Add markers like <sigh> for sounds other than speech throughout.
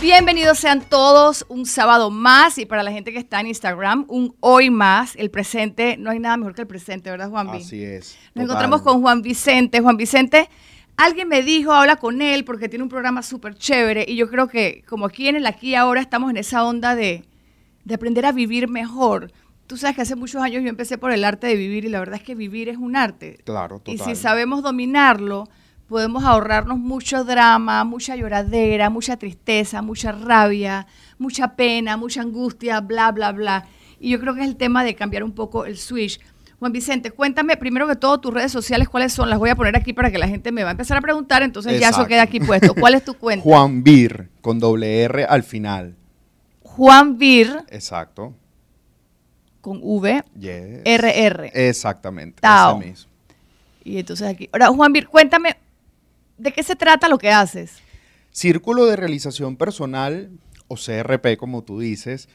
Bienvenidos sean todos un sábado más y para la gente que está en Instagram, un hoy más. El presente, no hay nada mejor que el presente, ¿verdad, Juan Así es. Nos encontramos con Juan Vicente. Juan Vicente, alguien me dijo, habla con él porque tiene un programa súper chévere y yo creo que como aquí en el aquí y ahora estamos en esa onda de, de aprender a vivir mejor. Tú sabes que hace muchos años yo empecé por el arte de vivir y la verdad es que vivir es un arte. Claro, total. Y si sabemos dominarlo, podemos ahorrarnos mucho drama, mucha lloradera, mucha tristeza, mucha rabia, mucha pena, mucha angustia, bla, bla, bla. Y yo creo que es el tema de cambiar un poco el switch. Juan Vicente, cuéntame primero que todo tus redes sociales, ¿cuáles son? Las voy a poner aquí para que la gente me va a empezar a preguntar, entonces ya eso queda aquí puesto. ¿Cuál es tu <laughs> cuenta? Juan Vir, con doble R al final. Juan Vir. Exacto. Con V. Yes. RR. Exactamente. Tao. Ese mismo. Y entonces aquí. Ahora, Juan Vir, cuéntame ¿De qué se trata lo que haces? Círculo de Realización Personal, o CRP como tú dices,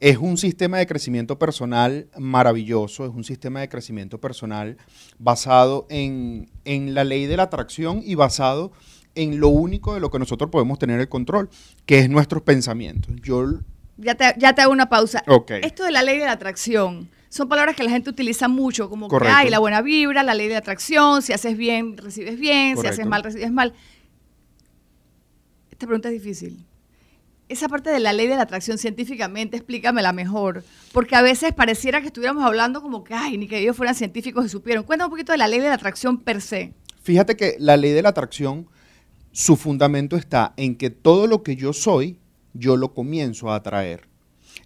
es un sistema de crecimiento personal maravilloso, es un sistema de crecimiento personal basado en, la ley de la atracción y basado en lo único de lo que nosotros podemos tener el control, que es nuestros pensamientos. Yo... Ya te, ya te hago una pausa. Okay. Esto de la ley de la atracción, son palabras que la gente utiliza mucho, como que hay la buena vibra, la ley de atracción, si haces bien, recibes bien, si haces mal, recibes mal. Esta pregunta es difícil. Esa parte de la ley de la atracción científicamente, explícamela mejor, porque a veces pareciera que estuviéramos hablando como que, ay, ni que ellos fueran científicos y supieron. Cuéntame un poquito de la ley de la atracción per se. Fíjate que la ley de la atracción, su fundamento está en que todo lo que yo soy, yo lo comienzo a atraer.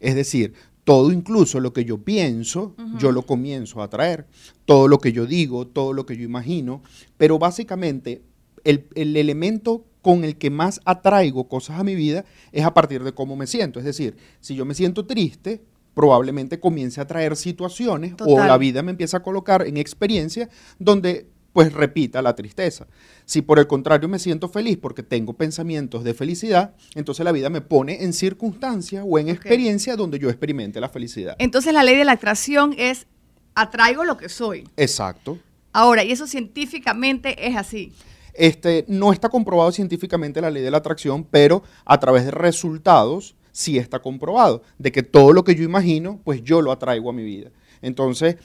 Es decir, todo incluso lo que yo pienso, yo lo comienzo a atraer. Todo lo que yo digo, todo lo que yo imagino. Pero básicamente el, elemento con el que más atraigo cosas a mi vida es a partir de cómo me siento. Es decir, si yo me siento triste, probablemente comience a traer situaciones o la vida me empieza a colocar en experiencias donde pues repita la tristeza. Si por el contrario me siento feliz porque tengo pensamientos de felicidad, entonces la vida me pone en circunstancias o en experiencias donde yo experimente la felicidad. Entonces la ley de la atracción es atraigo lo que soy. Exacto. Ahora, y eso científicamente es así. Este, no está comprobado científicamente la ley de la atracción, pero a través de resultados sí está comprobado, de que todo lo que yo imagino, pues yo lo atraigo a mi vida. Entonces,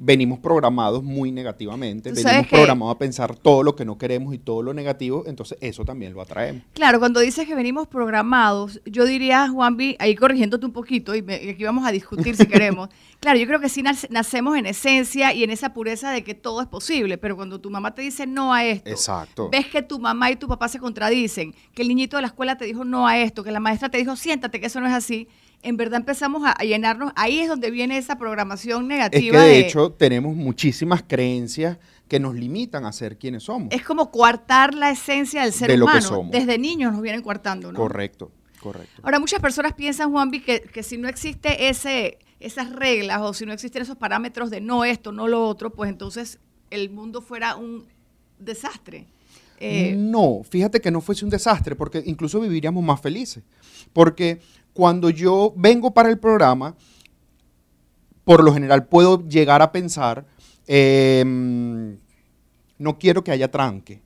venimos programados muy negativamente, venimos programados a pensar todo lo que no queremos y todo lo negativo, entonces eso también lo atraemos. Claro, cuando dices que venimos programados, yo diría, Juanvi, ahí corrigiéndote un poquito, y, aquí vamos a discutir si queremos, <laughs> claro, yo creo que sí nacemos en esencia y en esa pureza de que todo es posible, pero cuando tu mamá te dice no a esto, Exacto. ves que tu mamá y tu papá se contradicen, que el niñito de la escuela te dijo no a esto, que la maestra te dijo siéntate, que eso no es así, en verdad empezamos a, llenarnos, ahí es donde viene esa programación negativa. Es que de, hecho tenemos muchísimas creencias que nos limitan a ser quienes somos. Es como coartar la esencia del ser humano. Desde niños nos vienen coartando, ¿no? Correcto, correcto. Ahora, muchas personas piensan, Juanvi, que, que si no existe ese, esas reglas o si no existen esos parámetros de no esto, no lo otro, pues entonces el mundo fuera un desastre. Eh, no, fíjate que no fuese un desastre, porque incluso viviríamos más felices. Porque cuando yo vengo para el programa, por lo general puedo llegar a pensar, em, no quiero que haya tranque,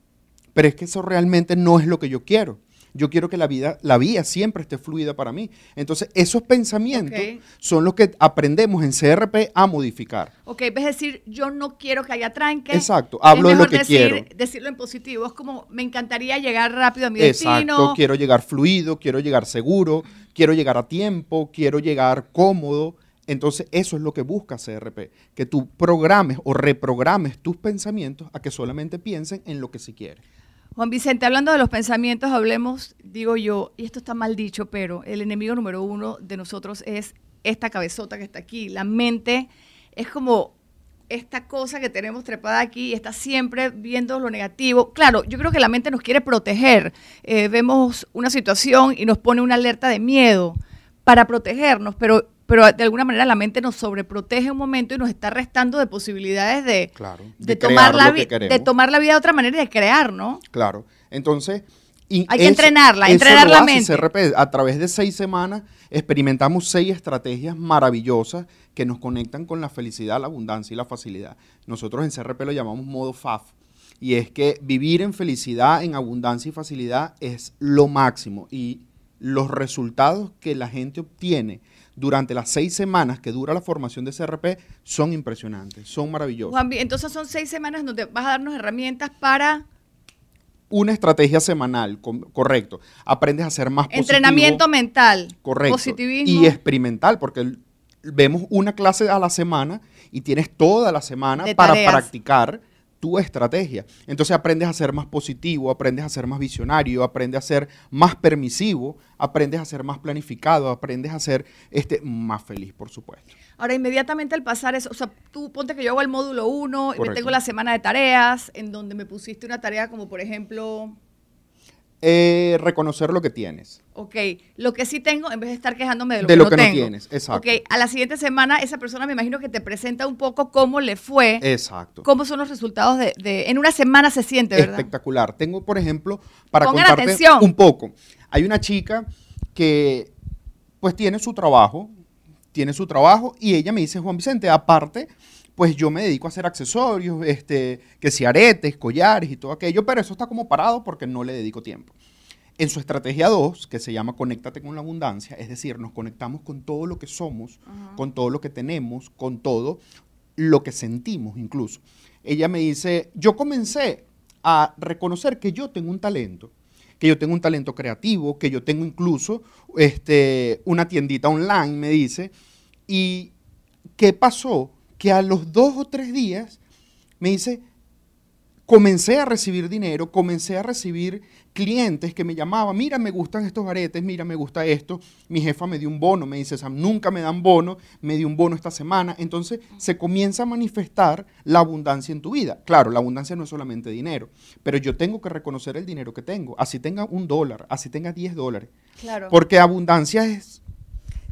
pero es que eso realmente no es lo que yo quiero. Yo quiero que la vida, la vía siempre esté fluida para mí. Entonces, esos pensamientos son los que aprendemos en CRP a modificar. Ok, es decir, yo no quiero que haya tranque. Exacto, hablo de lo que quiero. Decirlo en positivo, es como, me encantaría llegar rápido a mi Exacto, destino. quiero llegar fluido, quiero llegar seguro, quiero llegar a tiempo, quiero llegar cómodo. Entonces, eso es lo que busca CRP, que tú programes o reprogrames tus pensamientos a que solamente piensen en lo que se quiere. Juan Vicente, hablando de los pensamientos, hablemos, digo yo, y esto está mal dicho, pero el enemigo número uno de nosotros es esta cabezota que está aquí. La mente es como esta cosa que tenemos trepada aquí y está siempre viendo lo negativo. Claro, yo creo que la mente nos quiere proteger. Eh, vemos una situación y nos pone una alerta de miedo para protegernos, pero pero de alguna manera la mente nos sobreprotege un momento y nos está restando de posibilidades de, Claro, de, de tomar la que de tomar la vida de otra manera y de crear, ¿no? Claro. Entonces. y Hay que entrenarla, entrenar la mente. CRP. A través de seis semanas experimentamos seis estrategias maravillosas que nos conectan con la felicidad, la abundancia y la facilidad. Nosotros en CRP lo llamamos modo FAF. Y es que vivir en felicidad, en abundancia y facilidad es lo máximo. Y los resultados que la gente obtiene durante las seis semanas que dura la formación de CRP son impresionantes, son maravillosos. Juanvi, entonces son seis semanas donde vas a darnos herramientas para una estrategia semanal, correcto. Aprendes a ser más positivo. entrenamiento mental, correcto. positivismo. Y experimental, porque vemos una clase a la semana y tienes toda la semana De para tareas. practicar tu estrategia. Entonces aprendes a ser más positivo, aprendes a ser más visionario, aprendes a ser más permisivo, aprendes a ser más planificado, aprendes a ser este, más feliz, por supuesto. Ahora, inmediatamente al pasar eso, o sea, tú ponte que yo hago el módulo 1 y me Correcto. tengo la semana de tareas, en donde me pusiste una tarea como, por ejemplo, Eh, reconocer lo que tienes. ok, lo que sí tengo, en vez de estar quejándome de lo, De que, lo no que no tienes, exacto. Ok, a la siguiente semana esa persona me imagino que te presenta un poco cómo le fue, Exacto. cómo son los resultados de, de- en una semana se siente, ¿verdad? espectacular. Tengo, por ejemplo, para Pongan contarte atención. un poco. Hay una chica que pues tiene su trabajo, tiene su trabajo y ella me dice, Juan Vicente, aparte, pues yo me dedico a hacer accesorios, este, que si aretes, collares y todo aquello, pero eso está como parado porque no le dedico tiempo. En su estrategia 2, que se llama Conéctate con la abundancia, es decir, nos conectamos con todo lo que somos, con todo lo que tenemos, con todo lo que sentimos incluso. Ella me dice, yo comencé a reconocer que yo tengo un talento, que yo tengo un talento creativo, que yo tengo incluso este, una tiendita online, me dice, y ¿qué pasó? Que a los dos o tres días me dice, comencé a recibir dinero, comencé a recibir clientes que me llamaban, mira, me gustan estos aretes, mira, me gusta esto. Mi jefa me dio un bono, me dice, Sam, nunca me dan bono, me dio un bono esta semana. Entonces se comienza a manifestar la abundancia en tu vida. Claro, la abundancia no es solamente dinero, pero yo tengo que reconocer el dinero que tengo, así tenga un dólar, así tenga 10 dólares. Claro. Porque abundancia es,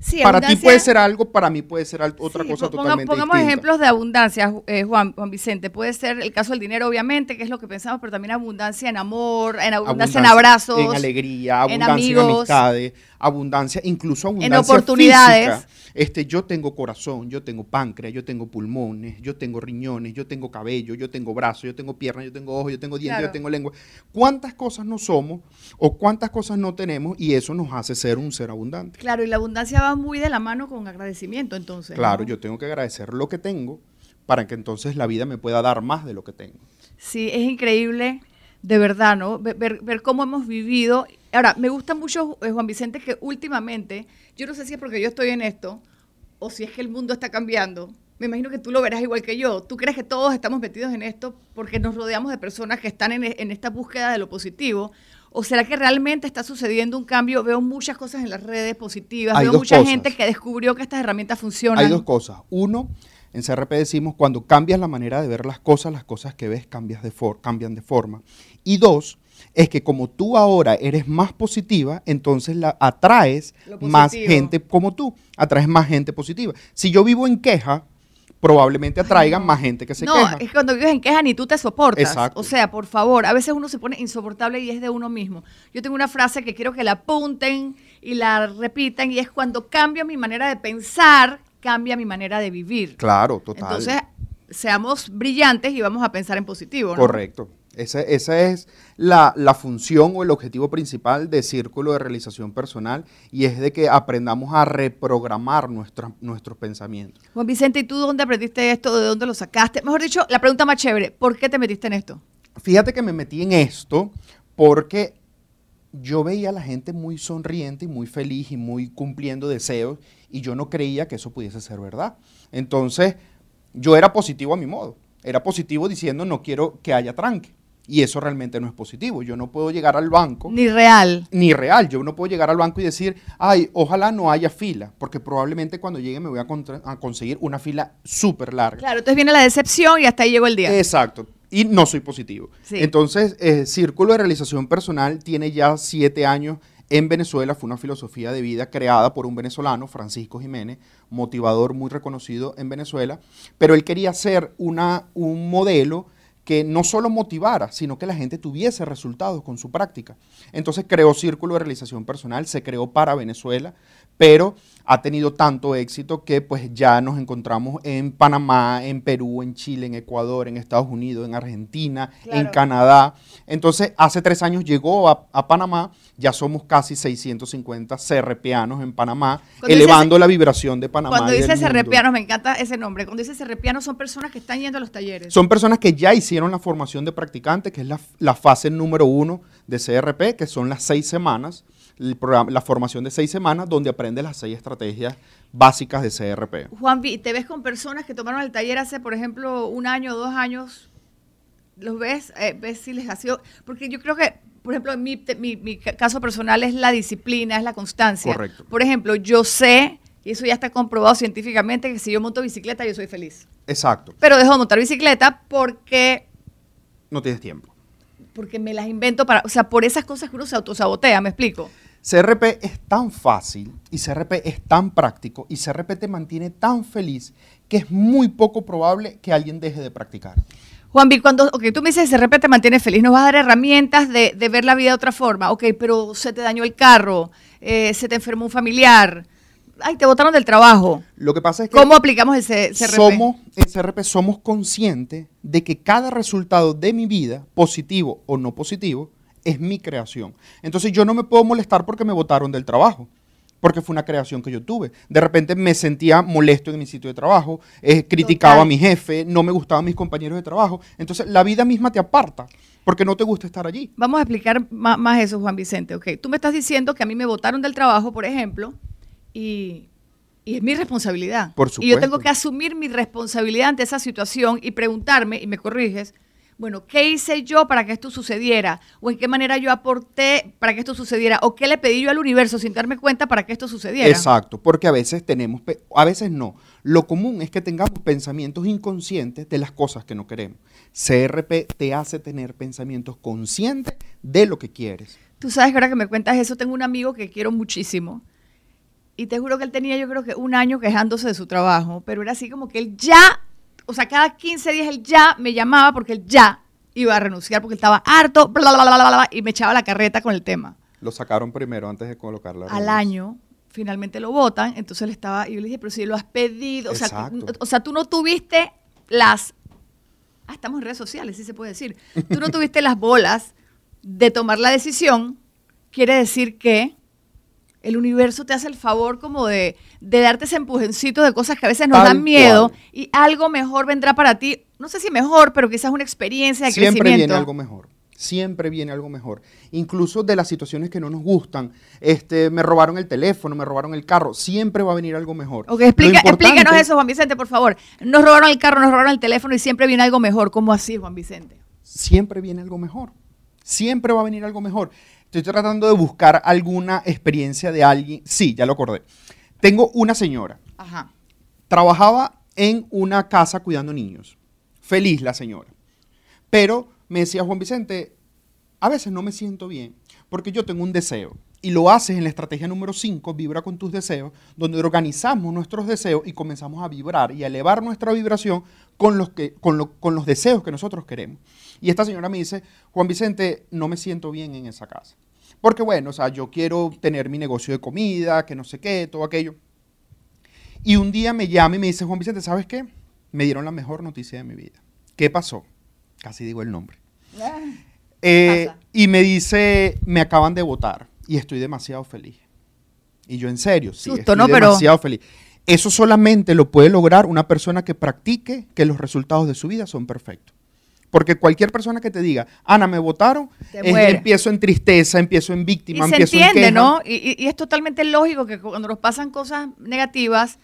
Sí, para ti puede ser algo, para mí puede ser otra Sí, cosa ponga- totalmente Pongamos distinta. ejemplos de abundancia, eh, Juan, Juan Vicente. Puede ser el caso del dinero, obviamente, que es lo que pensamos, pero también abundancia en amor, en abundancia, en abrazos. en alegría, en abundancia en, amigos. amistades, abundancia, incluso abundancia oportunidades. física. Este, yo tengo corazón, yo tengo páncreas, yo tengo pulmones, yo tengo riñones, yo tengo cabello, yo tengo brazos, yo tengo piernas, yo tengo ojos, yo tengo dientes, Claro. yo tengo lengua. ¿Cuántas cosas no somos o cuántas cosas no tenemos y eso nos hace ser un ser abundante? Claro, y la abundancia va muy de la mano con agradecimiento, entonces. Claro, ¿no? yo tengo que agradecer lo que tengo para que entonces la vida me pueda dar más de lo que tengo. Sí, es increíble, de verdad, ¿no? Ver, ver- ver cómo hemos vivido. Ahora, me gusta mucho, eh, Juan Vicente, que últimamente, yo no sé si es porque yo estoy en esto, o si es que el mundo está cambiando. Me imagino que tú lo verás igual que yo. ¿Tú crees que todos estamos metidos en esto porque nos rodeamos de personas que están en, en esta búsqueda de lo positivo? ¿O será que realmente está sucediendo un cambio? Veo muchas cosas en las redes positivas, Hay veo mucha cosas. gente que descubrió que estas herramientas funcionan. Hay dos cosas. Uno, en CRP decimos, cuando cambias la manera de ver las cosas, las cosas que ves cambias de for- cambian de forma. Y dos, es que como tú ahora eres más positiva, entonces la atraes más gente como tú, atraes más gente positiva. Si yo vivo en queja, probablemente atraigan más gente que se no, queja. es que cuando vives en queja ni tú te soportas. Exacto. O sea, por favor, a veces uno se pone insoportable y es de uno mismo. Yo tengo una frase que quiero que la apunten y la repitan y es cuando cambio mi manera de pensar, cambia mi manera de vivir. Claro, total. Entonces, seamos brillantes y vamos a pensar en positivo. ¿no? Correcto. Esa, esa es la, la función o el objetivo principal de Círculo de Realización Personal y es de que aprendamos a reprogramar nuestra- nuestros pensamientos. Juan Vicente, ¿y tú dónde aprendiste esto? ¿De dónde lo sacaste? Mejor dicho, la pregunta más chévere, ¿por qué te metiste en esto? Fíjate que me metí en esto porque yo veía a la gente muy sonriente y muy feliz y muy cumpliendo deseos y yo no creía que eso pudiese ser verdad. Entonces, yo era positivo a mi modo. Era positivo diciendo no quiero que haya tranque. Y eso realmente no es positivo. Yo no puedo llegar al banco Ni real. ni real. Yo no puedo llegar al banco y decir, ay, ojalá no haya fila, porque probablemente cuando llegue me voy a, a conseguir una fila súper larga. Claro, entonces viene la decepción y hasta ahí llegó el día. Exacto. Y no soy positivo. Sí. Entonces, eh, Círculo de Realización Personal tiene ya siete años en Venezuela. Fue una filosofía de vida creada por un venezolano, Francisco Jiménez, motivador muy reconocido en Venezuela, pero él quería ser una, un modelo que no solo motivara, sino que la gente tuviese resultados con su práctica. Entonces creó Círculo de Realización Personal, se creó para Venezuela, pero ha tenido tanto éxito que pues ya nos encontramos en Panamá, en Perú, en Chile, en Ecuador, en Estados Unidos, en Argentina, en Canadá. Entonces, hace tres años llegó a, Panamá, ya somos casi 650 CRPanos en Panamá, elevando la vibración de Panamá. Cuando dice CRPanos, me encanta ese nombre, cuando dice CRPanos son personas que están yendo a los talleres. Son personas que ya hicieron la formación de practicantes, que es la, la fase número uno de CRP, que son las seis semanas la formación de seis semanas donde aprendes las seis estrategias básicas de CRP. Juan, ¿te ves con personas que tomaron el taller hace, por ejemplo, un año o dos años? ¿Los ves? Eh, ¿Ves si les ha sido...? Porque yo creo que, por ejemplo, mi, mi, caso personal es la disciplina, es la constancia. Correcto. Por ejemplo, yo sé, y eso ya está comprobado científicamente, que si yo monto bicicleta, yo soy feliz. Exacto. Pero dejo de montar bicicleta porque... No tienes tiempo porque me las invento para, o sea, por esas cosas que uno se autosabotea, ¿me explico? CRP es tan fácil y CRP es tan práctico y CRP te mantiene tan feliz que es muy poco probable que alguien deje de practicar. Juan B, cuando okay, tú me dices CRP te mantiene feliz, nos vas a dar herramientas de, ver la vida de otra forma. Ok, pero se te dañó el carro, eh, se te enfermó un familiar, ay, te botaron del trabajo. Lo que pasa es que... ¿Cómo aplicamos el CRP? Somos, en CRP somos conscientes de que cada resultado de mi vida, positivo o no positivo, es mi creación. Entonces yo no me puedo molestar porque me botaron del trabajo, porque fue una creación que yo tuve. De repente me sentía molesto en mi sitio de trabajo, eh, criticaba a mi jefe, no me gustaban mis compañeros de trabajo. Entonces la vida misma te aparta porque no te gusta estar allí. Vamos a explicar más, eso, Juan Vicente. Okay. Tú me estás diciendo que a mí me votaron del trabajo, por ejemplo, y, es mi responsabilidad. Por supuesto. Y yo tengo que asumir mi responsabilidad ante esa situación y preguntarme, y me corriges, bueno, ¿qué hice yo para que esto sucediera? ¿O en qué manera yo aporté para que esto sucediera? ¿O qué le pedí yo al universo sin darme cuenta para que esto sucediera? Exacto, porque a veces tenemos, a veces no. Lo común es que tengamos pensamientos inconscientes de las cosas que no queremos. CRP te hace tener pensamientos conscientes de lo que quieres. Tú sabes que ahora que me cuentas eso, tengo un amigo que quiero muchísimo y te juro que él tenía yo creo que un año quejándose de su trabajo, pero era así como que él ya, o sea, cada 15 días él ya me llamaba porque él ya iba a renunciar porque él estaba harto, bla, bla, bla, bla, y me echaba la carreta con el tema. Lo sacaron primero antes de colocarla. Al año, finalmente lo votan, entonces él estaba, y yo le dije, pero si lo has pedido, o sea, o sea, tú no tuviste las, ah, estamos en redes sociales, sí se puede decir, tú no <laughs> tuviste las bolas de tomar la decisión, quiere decir que el universo te hace el favor como de, darte ese empujoncito de cosas que a veces nos dan miedo y algo mejor vendrá para ti. No sé si mejor, pero quizás una experiencia de Siempre crecimiento. Siempre viene algo mejor. Siempre viene algo mejor. Incluso de las situaciones que no nos gustan. Este, me robaron el teléfono, me robaron el carro. Siempre va a venir algo mejor. Ok, explícanos eso, Juan Vicente, por favor. Nos robaron el carro, nos robaron el teléfono y siempre viene algo mejor. ¿Cómo así, Juan Vicente? Siempre viene algo mejor. Siempre va a venir algo mejor. Estoy tratando de buscar alguna experiencia de alguien. Sí, ya lo acordé. Tengo una señora. Ajá. Trabajaba en una casa cuidando niños. Feliz la señora. Pero me decía Juan Vicente, a veces no me siento bien porque yo tengo un deseo. Y lo haces en la estrategia número 5, vibra con tus deseos, donde organizamos nuestros deseos y comenzamos a vibrar y a elevar nuestra vibración con los, que, con, con los deseos que nosotros queremos. Y esta señora me dice, Juan Vicente, no me siento bien en esa casa. Porque bueno, o sea, yo quiero tener mi negocio de comida, que no sé qué, todo aquello. Y un día me llama y me dice, Juan Vicente, ¿sabes qué? Me dieron la mejor noticia de mi vida. ¿Qué pasó? Casi digo el nombre. Ah, eh, y me dice, me acaban de votar y estoy demasiado feliz. Y yo en serio, sí, estoy demasiado feliz. Eso solamente lo puede lograr una persona que practique que los resultados de su vida son perfectos. Porque cualquier persona que te diga, Ana, me votaron, empiezo en tristeza, empiezo en víctima, y empiezo se entiende, ¿no? Y, es totalmente lógico que cuando nos pasan cosas negativas,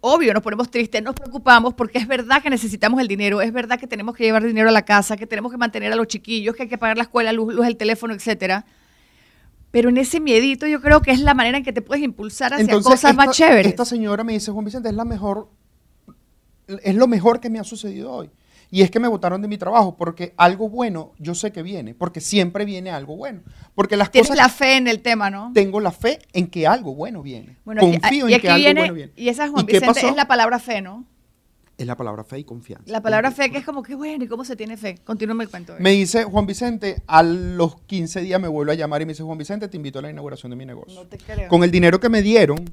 obvio, nos ponemos tristes, nos preocupamos porque es verdad que necesitamos el dinero, es verdad que tenemos que llevar dinero a la casa, que tenemos que mantener a los chiquillos, que hay que pagar la escuela, luz, luz el teléfono, etcétera. Pero en ese miedito yo creo que es la manera en que te puedes impulsar hacia cosas más chéveres. Esta señora me dice, Juan Vicente, es la mejor, es lo mejor que me ha sucedido hoy. Y es que me votaron de mi trabajo porque algo bueno yo sé que viene, porque siempre viene algo bueno. Porque las Tienes cosas la fe en el tema, ¿no? tengo la fe en que algo bueno viene. Bueno, Confío y en que aquí algo viene, bueno viene. y esa Juan ¿Y Vicente es la palabra fe, ¿no? Es la palabra fe y confianza. La palabra fe que es como que bueno, ¿y cómo se tiene fe? Continúame el cuento. Me dice Juan Vicente, a los 15 días me vuelve a llamar y me dice, Juan Vicente, te invito a la inauguración de mi negocio. No te creo. Con el dinero que me dieron,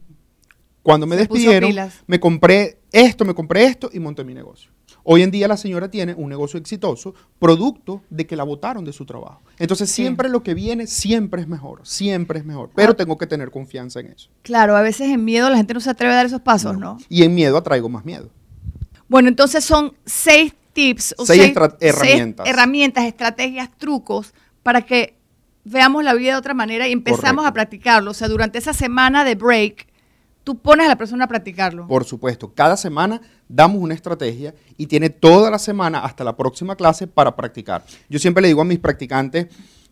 cuando me Se despidieron, me compré esto, me compré esto y monté mi negocio. Hoy en día la señora tiene un negocio exitoso, producto de que la votaron de su trabajo. Entonces Sí. siempre lo que viene, siempre es mejor, siempre es mejor. Pero Ah. tengo que tener confianza en eso. Claro, a veces en miedo la gente no se atreve a dar esos pasos, ¿no? Y en miedo atraigo más miedo. Bueno, entonces son seis tips o Seis seis, estra- seis herramientas. herramientas, estrategias, trucos para que veamos la vida de otra manera y empezamos Correcto. a practicarlo. O sea, durante esa semana de break, tú pones a la persona a practicarlo. Por supuesto, cada semana damos una estrategia y tiene toda la semana hasta la próxima clase para practicar. Yo siempre le digo a mis practicantes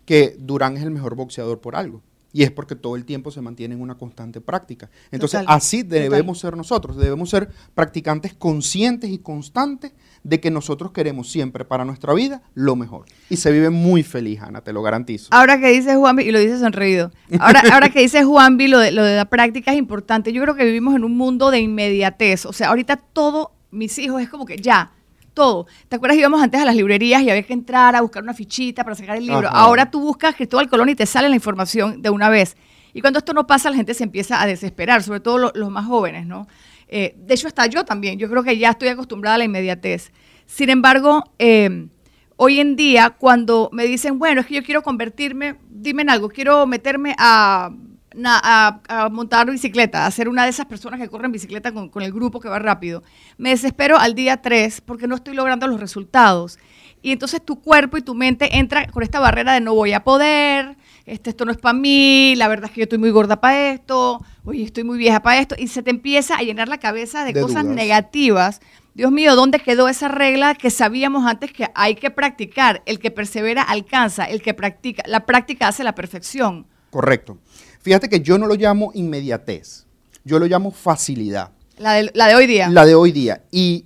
que Durán es el mejor boxeador por algo. Y es porque todo el tiempo se mantiene en una constante práctica. Entonces, Total, así debemos ser nosotros. Debemos ser practicantes conscientes y constantes de que nosotros queremos siempre para nuestra vida lo mejor. Y se vive muy feliz, Ana, te lo garantizo. Ahora que dice Juanvi, y lo dice sonreído, ahora, ahora que dice Juanvi, lo de, lo de la práctica es importante. Yo creo que vivimos en un mundo de inmediatez. O sea, ahorita todo, mis hijos, es como que ya, todo. ¿Te acuerdas? Íbamos antes a las librerías y había que entrar a buscar una fichita para sacar el libro. Ajá. Ahora tú buscas Cristóbal Colón y te sale la información de una vez. Y cuando esto no pasa, la gente se empieza a desesperar, sobre todo lo- los más jóvenes, ¿no? Eh, de hecho, hasta yo también. Yo creo que ya estoy acostumbrada a la inmediatez. Sin embargo, eh, hoy en día, cuando me dicen, bueno, es que yo quiero convertirme, dime en algo, quiero meterme a, a- a montar bicicleta, a ser una de esas personas que corren bicicleta con, con el grupo que va rápido, me desespero al día 3 porque no estoy logrando los resultados. Y entonces tu cuerpo y tu mente entra con esta barrera de no voy a poder, este, esto no es para mí, la verdad es que yo estoy muy gorda para esto, oye, estoy muy vieja para esto, y se te empieza a llenar la cabeza de, De cosas dudas. negativas. Dios mío, ¿dónde quedó esa regla que sabíamos antes que hay que practicar? El que persevera alcanza, el que practica, la práctica hace la perfección. Correcto. Fíjate que yo no lo llamo inmediatez, yo lo llamo facilidad. La de, la de hoy día. La de hoy día. Y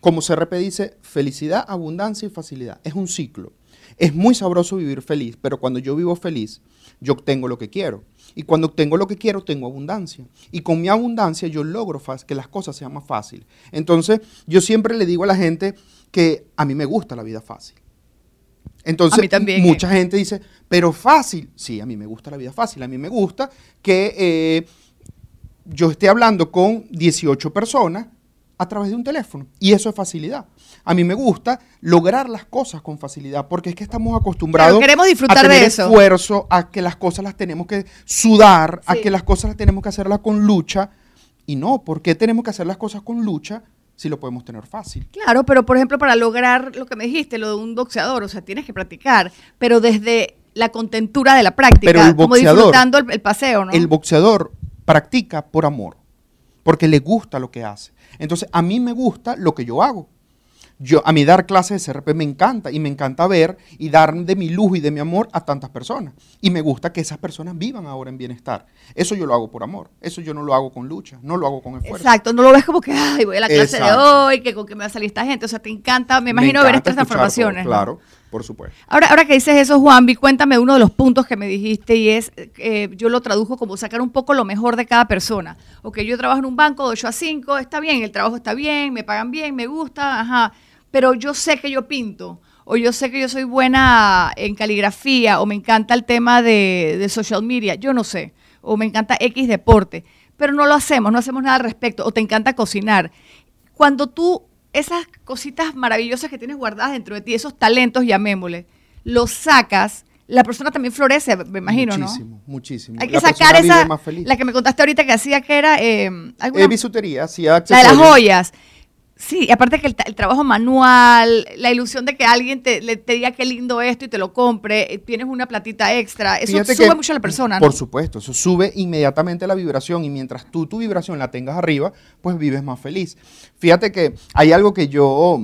como CRP dice, felicidad, abundancia y facilidad. Es un ciclo. Es muy sabroso vivir feliz, pero cuando yo vivo feliz, yo obtengo lo que quiero. Y cuando obtengo lo que quiero, tengo abundancia. Y con mi abundancia yo logro que las cosas sean más fáciles. Entonces, yo siempre le digo a la gente que a mí me gusta la vida fácil. Entonces, A mí también, mucha gente dice, pero fácil. Sí, a mí me gusta la vida fácil. A mí me gusta que eh, yo esté hablando con 18 personas a través de un teléfono. Y eso es facilidad. A mí me gusta lograr las cosas con facilidad, porque es que estamos acostumbrados queremos disfrutar a de tener eso. esfuerzo, a que las cosas las tenemos que sudar, a que las cosas las tenemos que hacerlas con lucha. Y no, ¿por qué tenemos que hacer las cosas con lucha si lo podemos tener fácil? Claro, pero por ejemplo, para lograr lo que me dijiste, lo de un boxeador, o sea, tienes que practicar, pero desde la contentura de la práctica, Pero el como boxeador- disfrutando el, el paseo, ¿no? El boxeador practica por amor, porque le gusta lo que hace. Entonces, a mí me gusta lo que yo hago. Yo, a mí dar clases de CRP me encanta y me encanta ver y dar de mi lujo y de mi amor a tantas personas. Y me gusta que esas personas vivan ahora en bienestar. Eso yo lo hago por amor. Eso yo no lo hago con lucha, no lo hago con esfuerzo. Exacto, no lo ves como que, ay, voy a la clase de hoy, que con que me va a salir esta gente. O sea, te encanta, me imagino ver encanta estas todo, transformaciones. ¿no? Claro, por supuesto. Ahora, ahora que dices eso, Juanvi, cuéntame uno de los puntos que me dijiste y es, eh, yo lo tradujo como sacar un poco lo mejor de cada persona. Ok, yo trabajo en un banco de 8 a 5, está bien, el trabajo está bien, me pagan bien, me gusta, ajá, pero yo sé que yo pinto, o yo sé que yo soy buena en caligrafía, o me encanta el tema de, de social media, yo no sé, o me encanta X deporte, pero no lo hacemos, no hacemos nada al respecto, o te encanta cocinar. Cuando tú, esas cositas maravillosas que tienes guardadas dentro de ti, esos talentos, llamémosle, los sacas, la persona también florece, me imagino, muchísimo, ¿no? muchísimo. Hay que La sacar esa, más feliz. la que me contaste ahorita que hacía que era, eh, alguna- Eh, bisutería, hacía la de las joyas. Sí, y aparte que el, el trabajo manual, la ilusión de que alguien te, le- te diga qué lindo esto y te lo compre, eh, tienes una platita extra, eso Fíjate sube que- mucho a la persona, Por ¿no? supuesto, eso sube inmediatamente la vibración y mientras tú tu vibración la tengas arriba, pues vives más feliz. Fíjate que hay algo que yo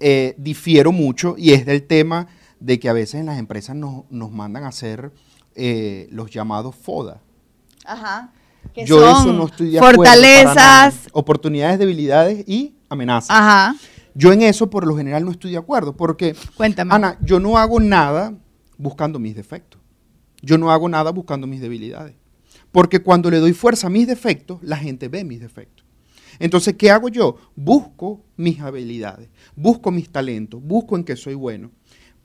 eh, difiero mucho y es del tema de que a veces en las empresas nos, nos mandan a hacer eh, los llamados FODA. Ajá. Que Yo son eso no estoy de fortalezas, nada. Oportunidades, debilidades y amenazas. ajá. Yo en eso por lo general no estoy de acuerdo, porque, Cuéntame. Ana, yo no hago nada buscando mis defectos. Yo no hago nada buscando mis debilidades. Porque cuando le doy fuerza a mis defectos, la gente ve mis defectos. Entonces, ¿qué hago yo? Busco mis habilidades, busco mis talentos, busco en qué soy bueno.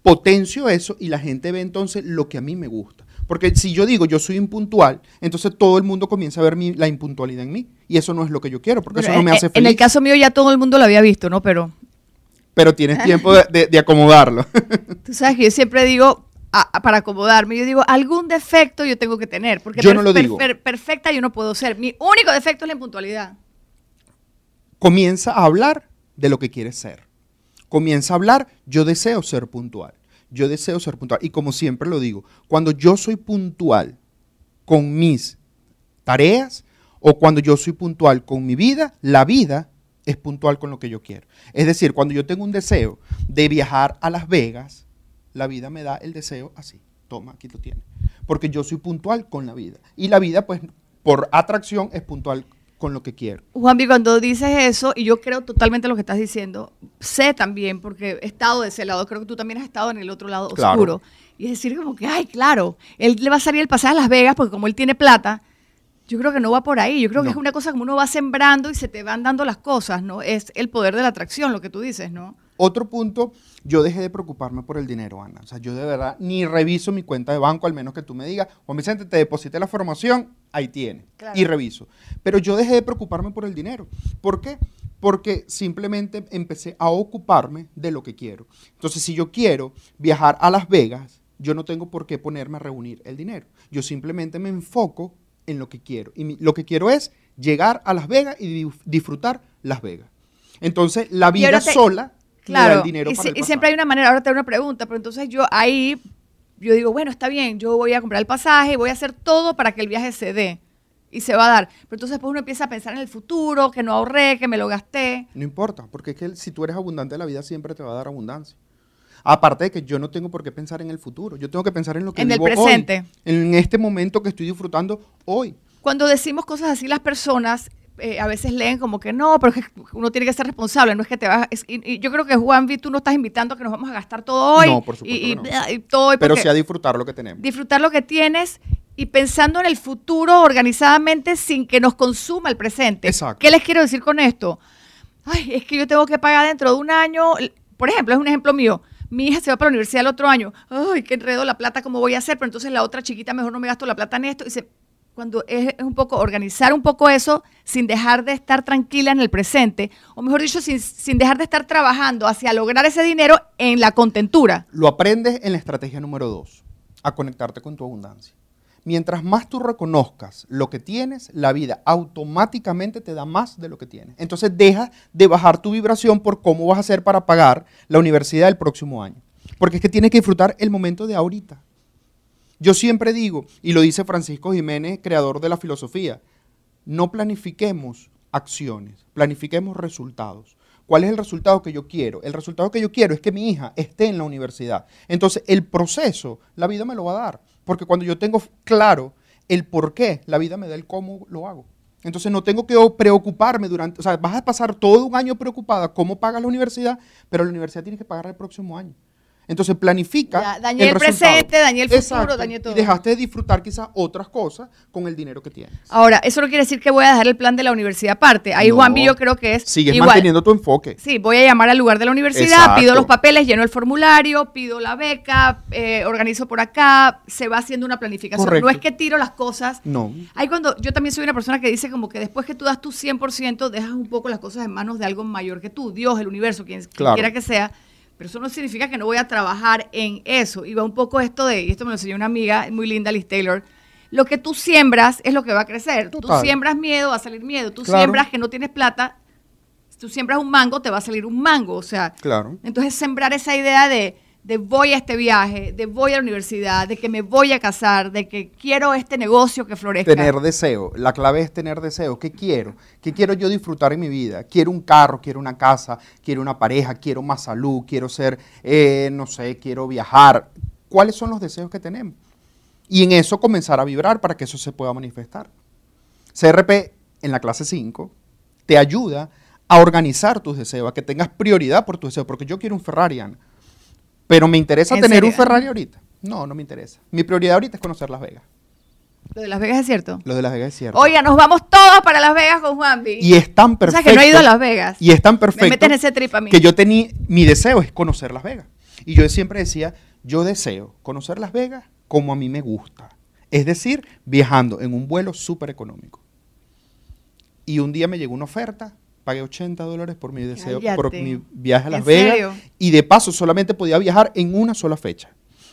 Potencio eso y la gente ve entonces lo que a mí me gusta. Porque si yo digo yo soy impuntual, entonces todo el mundo comienza a ver mi- la impuntualidad en mí. Y eso no es lo que yo quiero, porque eso no me en- hace En feliz. el caso mío ya todo el mundo lo había visto, ¿no? Pero Pero tienes tiempo de, de- de acomodarlo. <laughs> tú sabes que yo siempre digo, a- a- para acomodarme, yo digo, algún defecto yo tengo que tener. Porque Yo no lo digo. perfecta yo no puedo ser. Mi único defecto es la impuntualidad. Comienza a hablar de lo que quieres ser. Comienza a hablar, yo deseo ser puntual. Yo deseo ser puntual. Y como siempre lo digo, cuando yo soy puntual con mis tareas o cuando yo soy puntual con mi vida, la vida es puntual con lo que yo quiero. Es decir, cuando yo tengo un deseo de viajar a Las Vegas, la vida me da el deseo así. Toma, aquí lo tienes. Porque yo soy puntual con la vida. Y la vida, pues, por atracción, es puntual con lo que quiero. Juanvi, cuando dices eso, y yo creo totalmente lo que estás diciendo, sé también, porque he estado de ese lado, creo que tú también has estado en el otro lado Claro. oscuro. Y es decir, como que, ay, claro, él le va a salir el pasaje a Las Vegas, porque como él tiene plata, yo creo que no va por ahí. Yo creo que es una cosa como uno va sembrando y se te van dando las cosas, ¿no? Es el poder de la atracción, lo que tú dices, ¿no? Otro punto, yo dejé de preocuparme por el dinero, Ana. O sea, yo de verdad ni reviso mi cuenta de banco, al menos que tú me digas, Juan Vicente, te deposité la formación, ahí tiene. Claro. Y reviso. Pero yo dejé de preocuparme por el dinero. ¿Por qué? Porque simplemente empecé a ocuparme de lo que quiero. Entonces, si yo quiero viajar a Las Vegas, yo no tengo por qué ponerme a reunir el dinero. Yo simplemente me enfoco en lo que quiero. Y mi- lo que quiero es llegar a Las Vegas y disfrutar Las Vegas. Entonces, la vida te- sola da Claro, el dinero y, para si- el y siempre hay una manera, ahora te hago una pregunta, pero entonces yo ahí, yo digo, bueno, está bien, yo voy a comprar el pasaje, voy a hacer todo para que el viaje se dé y se va a dar. Pero entonces después uno empieza a pensar en el futuro, que no ahorré, que me lo gasté. No importa, porque es que si tú eres abundante, la vida siempre te va a dar abundancia. Aparte de que yo no tengo por qué pensar en el futuro, yo tengo que pensar en lo que En el hoy, presente. en este momento que estoy disfrutando hoy. Cuando decimos cosas así, las personas eh, a veces leen como que no, pero es que uno tiene que ser responsable, no es que te vas... es- y, y yo creo que Juan, tú no estás invitando a que nos vamos a gastar todo hoy. No, por supuesto y, y- que no. y todo hoy Pero sí a disfrutar lo que tenemos. disfrutar lo que tienes y pensando en el futuro organizadamente sin que nos consuma el presente. Exacto. ¿Qué les quiero decir con esto? Ay, es que yo tengo que pagar dentro de un año, por ejemplo, es un ejemplo mío. Mi hija se va para la universidad el otro año. Ay, qué enredo la plata, ¿cómo voy a hacer? Pero entonces la otra chiquita mejor no me gasto la plata en esto. Y se, cuando es, un poco organizar un poco eso sin dejar de estar tranquila en el presente, o mejor dicho, sin, sin dejar de estar trabajando hacia lograr ese dinero en la contentura. Lo aprendes en la estrategia número dos, a conectarte con tu abundancia. Mientras más tú reconozcas lo que tienes, la vida automáticamente te da más de lo que tienes. Entonces deja de bajar tu vibración por cómo vas a hacer para pagar la universidad del próximo año. Porque es que tienes que disfrutar el momento de ahorita. Yo siempre digo, y lo dice Francisco Jiménez, creador de la filosofía, no planifiquemos acciones, planifiquemos resultados. ¿Cuál es el resultado que yo quiero? El resultado que yo quiero es que mi hija esté en la universidad. Entonces, el proceso, la vida me lo va a dar. Porque cuando yo tengo claro el por qué, la vida me da el cómo lo hago. Entonces, no tengo que preocuparme durante, o sea, vas a pasar todo un año preocupada cómo pagas la universidad, pero la universidad tiene que pagar el próximo año. Entonces, planifica. Ya, dañé el presente, dañé el futuro, Exacto. dañé todo. Y dejaste de disfrutar quizás otras cosas con el dinero que tienes. Ahora, eso no quiere decir que voy a dejar el plan de la universidad aparte. Ahí No. Juanvi yo creo que es Sigues igual. manteniendo tu enfoque. Sí, voy a llamar al lugar de la universidad, Exacto. pido los papeles, lleno el formulario, pido la beca, eh, organizo por acá, se va haciendo una planificación. Correcto. No es que tiro las cosas. No. Hay cuando yo también soy una persona que dice como que después que tú das tu 100%, dejas un poco las cosas en manos de algo mayor que tú, Dios, el universo, quien, quien Claro. quiera que sea. Pero eso no significa que no voy a trabajar en eso. Y va un poco esto de, y esto me lo enseñó una amiga muy linda, Liz Taylor, lo que tú siembras es lo que va a crecer. Tú siembras miedo, va a salir miedo. Tú Claro. siembras que no tienes plata, tú siembras un mango, te va a salir un mango. O sea, Claro. entonces sembrar esa idea de, de voy a este viaje, de voy a la universidad, de que me voy a casar, de que quiero este negocio que florezca. Tener deseo. La clave es tener deseo. ¿Qué quiero? ¿Qué quiero yo disfrutar en mi vida? Quiero un carro, quiero una casa, quiero una pareja, quiero más salud, quiero ser, eh, no sé, quiero viajar. ¿Cuáles son los deseos que tenemos? Y en eso comenzar a vibrar para que eso se pueda manifestar. CRP en la clase 5 te ayuda a organizar tus deseos, a que tengas prioridad por tus deseos, porque yo quiero un Ferrari. Pero me interesa ¿En tener un? Ferrari ahorita. No, no me interesa. Mi prioridad ahorita es conocer Las Vegas. Lo de Las Vegas es cierto. Lo de Las Vegas es cierto. Oiga, nos vamos todos para Las Vegas con Juanvi. y es tan O perfecto. sea, que no he ido a Las Vegas. Y es tan Me perfecto. meten ese trip a mí. que yo tenía, mi deseo es conocer Las Vegas. Y yo siempre decía, yo deseo conocer Las Vegas como a mí me gusta. Es decir, viajando en un vuelo súper económico. Y un día me llegó una oferta, pagué 80 dólares por mi deseo, por mi viaje a Las ¿En Vegas. serio? Y de paso solamente podía viajar en una sola fecha.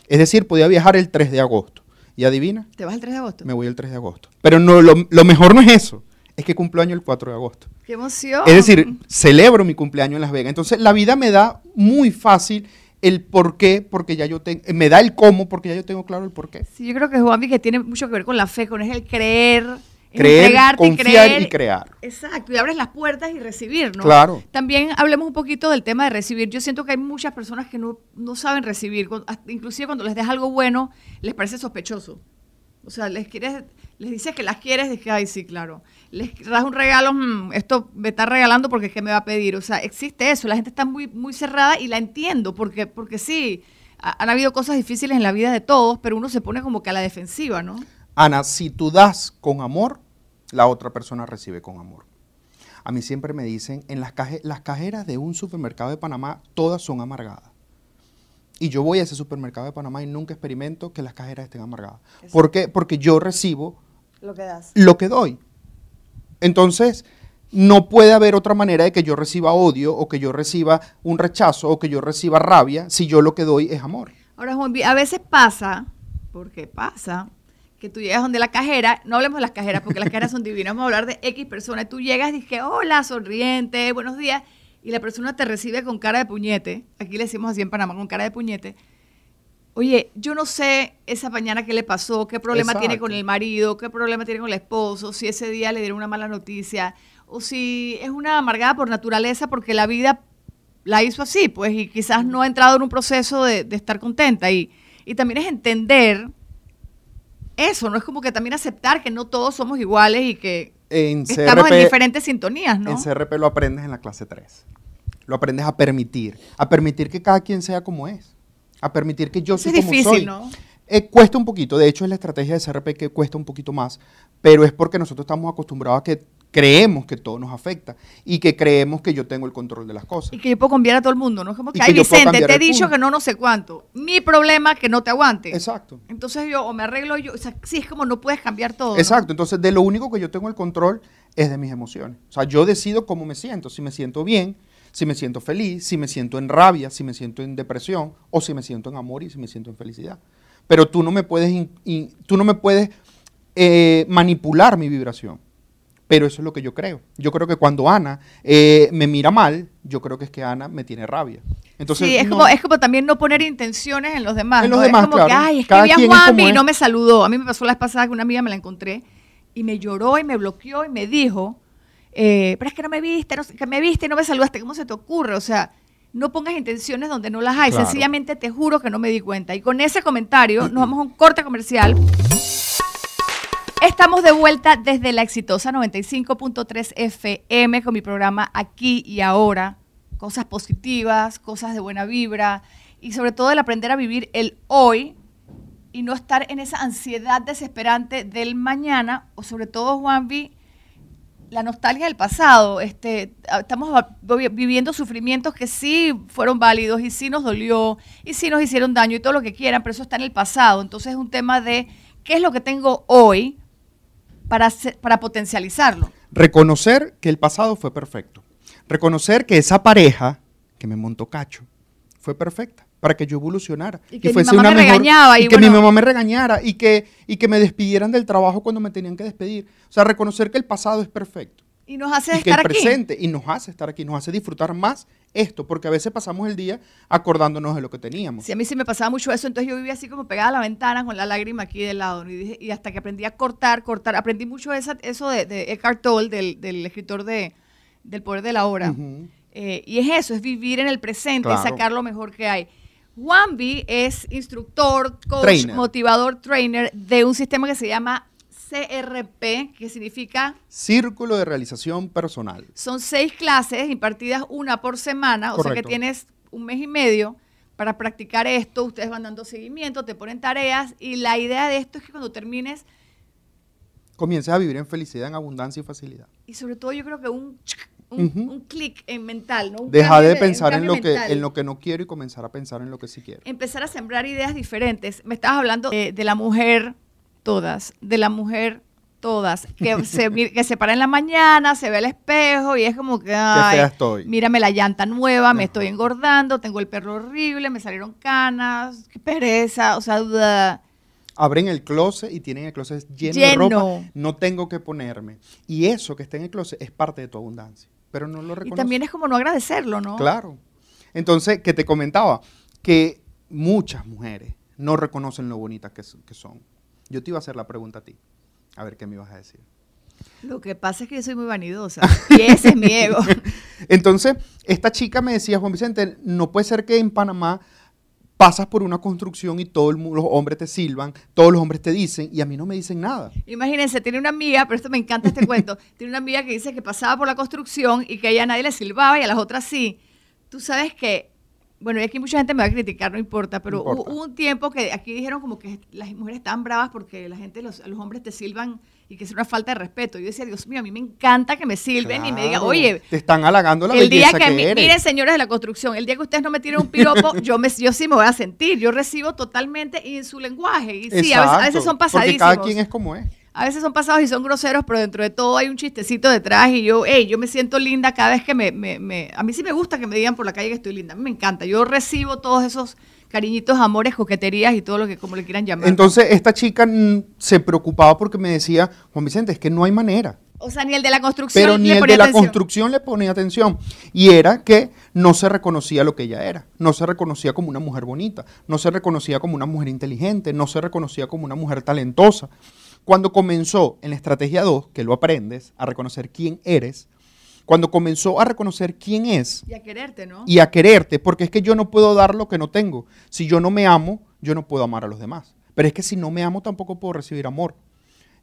Es decir, podía viajar el 3 de agosto. Y adivina, ¿Te vas el 3 de agosto? me voy el 3 de agosto. Pero no, lo, lo mejor no es eso, es que cumplo año el 4 de agosto. ¡Qué emoción! Es decir, celebro mi cumpleaños en Las Vegas. Entonces, la vida me da muy fácil el por qué, porque ya yo tengo, me da el cómo, porque ya yo tengo claro el por qué. Sí, yo creo que Juanvi que tiene mucho que ver con la fe, con es el creer, es Creer, entregarte confiar creer. y crear. Exacto, y abres las puertas y recibir, ¿no? Claro. También hablemos un poquito del tema de recibir. Yo siento que hay muchas personas que no, no saben recibir, inclusive cuando les das algo bueno, les parece sospechoso. O sea, les quieres, les dices que las quieres, y que, ay, sí, claro. Les das un regalo, "Mm, esto me está regalando porque ¿qué me va a pedir? O sea, existe eso, la gente está muy, muy cerrada y la entiendo, porque, porque sí, ha- han habido cosas difíciles en la vida de todos, pero uno se pone como que a la defensiva, ¿no? Ana, si tú das con amor, la otra persona recibe con amor. A mí siempre me dicen, en las, caje- las cajeras de un supermercado de Panamá, todas son amargadas. Y yo voy a ese supermercado de Panamá y nunca experimento que las cajeras estén amargadas. ¿Por qué? Porque yo recibo Lo que das. lo que doy. Entonces, no puede haber otra manera de que yo reciba odio o que yo reciba un rechazo o que yo reciba rabia si yo lo que doy es amor. Ahora, Juan, a veces pasa, porque pasa, que tú llegas donde la cajera, no hablemos de las cajeras, porque las cajeras son divinas, vamos a hablar de X personas, tú llegas y dices, hola, sonriente, buenos días, y la persona te recibe con cara de puñete, aquí le decimos así en Panamá, con cara de puñete. Oye, yo no sé esa mañana qué le pasó, qué problema tiene con el marido, qué problema tiene con el esposo, si ese día le dieron una mala noticia, o si es una amargada por naturaleza porque la vida la hizo así, pues, y quizás no ha entrado en un proceso de, de estar contenta. Y, y también es entender eso, no es como que también aceptar que no todos somos iguales y que En estamos en diferentes sintonías, ¿no? en CRP lo aprendes en la clase 3. Lo aprendes a permitir, a permitir que cada quien sea como es, a permitir que yo Eso soy es como difícil, soy. ¿no? Eh, cuesta un poquito, de hecho es la estrategia de CRP que cuesta un poquito más, pero es porque nosotros estamos acostumbrados a que creemos que todo nos afecta y que creemos que yo tengo el control de las cosas. Y que yo puedo cambiar a todo el mundo, ¿no? Es como que, ay, Vicente, te he dicho mundo". que no, no sé cuánto. Mi problema es que no te aguante. Exacto. Entonces yo, o me arreglo yo, o sea, sí, es como no puedes cambiar todo. ¿no? Exacto, entonces de lo único que yo tengo el control es de mis emociones. O sea, yo decido cómo me siento, si me siento bien, si me siento feliz, si me siento en rabia, si me siento en depresión o si me siento en amor y si me siento en felicidad. Pero tú no me puedes, in- in- tú no me puedes eh, manipular mi vibración. Pero eso es lo que yo creo. Yo creo que cuando Ana eh, me mira mal, yo creo que es que Ana me tiene rabia. Entonces, sí, es, no- como, es como también no poner intenciones en los demás. En los ¿no? demás, es como que, claro. ay, es Cada que vi a como y no me saludó. A mí me pasó la vez pasada que una amiga me la encontré y me lloró y me bloqueó y me dijo, eh, pero es que no me viste, no que me viste y no me saludaste. ¿Cómo se te ocurre? O sea, no pongas intenciones donde no las hay. Claro. Sencillamente te juro que no me di cuenta. Y con ese comentario nos vamos a un corte comercial. Estamos de vuelta desde la exitosa 95.3 FM con mi programa Aquí y Ahora. Cosas positivas, cosas de buena vibra y sobre todo el aprender a vivir el hoy y no estar en esa ansiedad desesperante del mañana o sobre todo, Juanvi, la nostalgia del pasado. Este, estamos viviendo sufrimientos que sí fueron válidos y sí nos dolió y sí nos hicieron daño y todo lo que quieran, pero eso está en el pasado. Entonces es un tema de qué es lo que tengo hoy para, para potencializarlo. reconocer que el pasado fue perfecto. Reconocer que esa pareja que me montó cacho fue perfecta para que yo evolucionara. Y que mi mamá me mejor- regañaba, y y que mi mamá me regañara y que, y que me despidieran del trabajo cuando me tenían que despedir. O sea, reconocer que el pasado es perfecto. Y nos hace y que el estar aquí. presente y nos hace estar aquí, nos hace disfrutar más esto, porque a veces pasamos el día acordándonos de lo que teníamos. Sí, a mí sí me pasaba mucho eso, entonces yo vivía así como pegada a la ventana con la lágrima aquí del lado. ¿no? Y, dije- y hasta que aprendí a cortar, cortar, aprendí mucho esa- eso de, de Eckhart Tolle, del, del escritor de, del poder de la hora. Eh, y es eso, es vivir en el presente y sacar lo mejor que hay. Juanvi es instructor, coach, Trainer. motivador, trainer de un sistema que se llama CRP, que significa... Círculo de Realización Personal. Son seis clases impartidas una por semana, o sea que tienes un mes y medio para practicar esto, ustedes van dando seguimiento, te ponen tareas y la idea de esto es que cuando termines... Comiences a vivir en felicidad, en abundancia y facilidad. Y sobre todo yo creo que un, un, clic en mental, ¿no? Deja de pensar en, lo que, en lo que no quiero y comenzar a pensar en lo que sí quiero. Empezar a sembrar ideas diferentes. Me estabas hablando de, la mujer todas, de la mujer todas, que se, que se para en la mañana, se ve al espejo y es como que, ay, estoy. mírame la llanta nueva, me estoy engordando, tengo el perro horrible, me salieron canas, qué pereza, o sea, abren el closet y tienen el closet lleno, de ropa, no tengo que ponerme. Y eso que está en el closet es parte de tu abundancia, pero no lo reconoces. Y también es como no agradecerlo, ¿no? Claro. Entonces, que te comentaba que muchas mujeres no reconocen lo bonitas que, que son. Yo te iba a hacer la pregunta a ti, a ver qué me ibas a decir. Lo que pasa es que yo soy muy vanidosa y ese es mi ego. <laughs> Entonces, esta chica me decía, Juan Vicente, no puede ser que en Panamá pasas por una construcción y todos los hombres te silban, todos los hombres te dicen y a mí no me dicen nada. Imagínense, tiene una amiga, pero esto me encanta este cuento, <laughs> tiene una amiga que dice que pasaba por la construcción y que a ella nadie le silbaba y a las otras sí. Tú sabes que, bueno, y aquí mucha gente me va a criticar, no importa, pero Hubo, un tiempo que aquí dijeron como que las mujeres estaban bravas porque la gente, los, los hombres te silban y que es una falta de respeto. Yo decía, Dios mío, a mí me encanta que me silben y me digan, oye, te están halagando la el día que, miren, señores de la construcción, el día que ustedes no me tiren un piropo, <laughs> yo me, yo sí me voy a sentir, yo recibo totalmente en su lenguaje y sí, a veces, son pasadísimos. Porque cada quien es como es. A veces son pasados y son groseros, pero dentro de todo hay un chistecito detrás y yo, hey, yo me siento linda cada vez que me, me, me, A mí sí me gusta que me digan por la calle que estoy linda, a mí me encanta. Yo recibo todos esos cariñitos, amores, coqueterías y todo lo que como le quieran llamar. Entonces, esta chica se preocupaba porque me decía, Juan Vicente, es que no hay manera. O sea, ni el de la construcción Pero ni el de la construcción le ponía atención. Y era que no se reconocía lo que ella era. No se reconocía como una mujer bonita. No se reconocía como una mujer inteligente. No se reconocía como una mujer talentosa. Cuando comenzó en la estrategia 2, que lo aprendes, a reconocer quién eres, cuando comenzó a reconocer quién es. Y a quererte, ¿no? Y a quererte, porque es que yo no puedo dar lo que no tengo. Si yo no me amo, yo no puedo amar a los demás. Pero es que si no me amo, tampoco puedo recibir amor.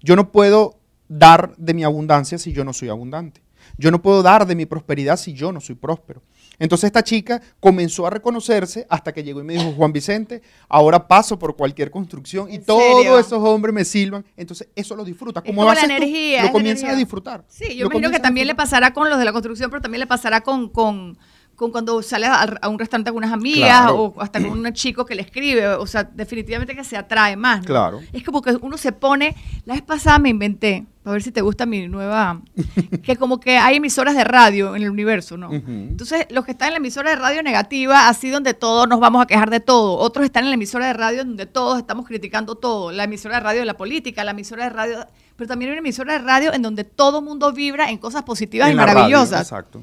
Yo no puedo dar de mi abundancia si yo no soy abundante. Yo no puedo dar de mi prosperidad si yo no soy próspero. Entonces esta chica comenzó a reconocerse hasta que llegó y me dijo, Juan Vicente, ahora paso por cualquier construcción y todos esos hombres me silban. Entonces eso lo disfruta. Como, la energía, lo comienzan a disfrutar. Sí, yo imagino que también le pasará con los de la construcción, pero también le pasará con, con cuando sales a, un restaurante con unas amigas o hasta con un chico que le escribe. O sea, definitivamente que se atrae más. Claro. Es como que uno se pone. La vez pasada me inventé, a ver si te gusta mi nueva. <laughs> que como que hay emisoras de radio en el universo, ¿no? Entonces, los que están en la emisora de radio negativa, así donde todos nos vamos a quejar de todo. Otros están en la emisora de radio donde todos estamos criticando todo. La emisora de radio de la política, la emisora de radio. Pero también hay una emisora de radio en donde todo mundo vibra en cosas positivas y maravillosas. exacto.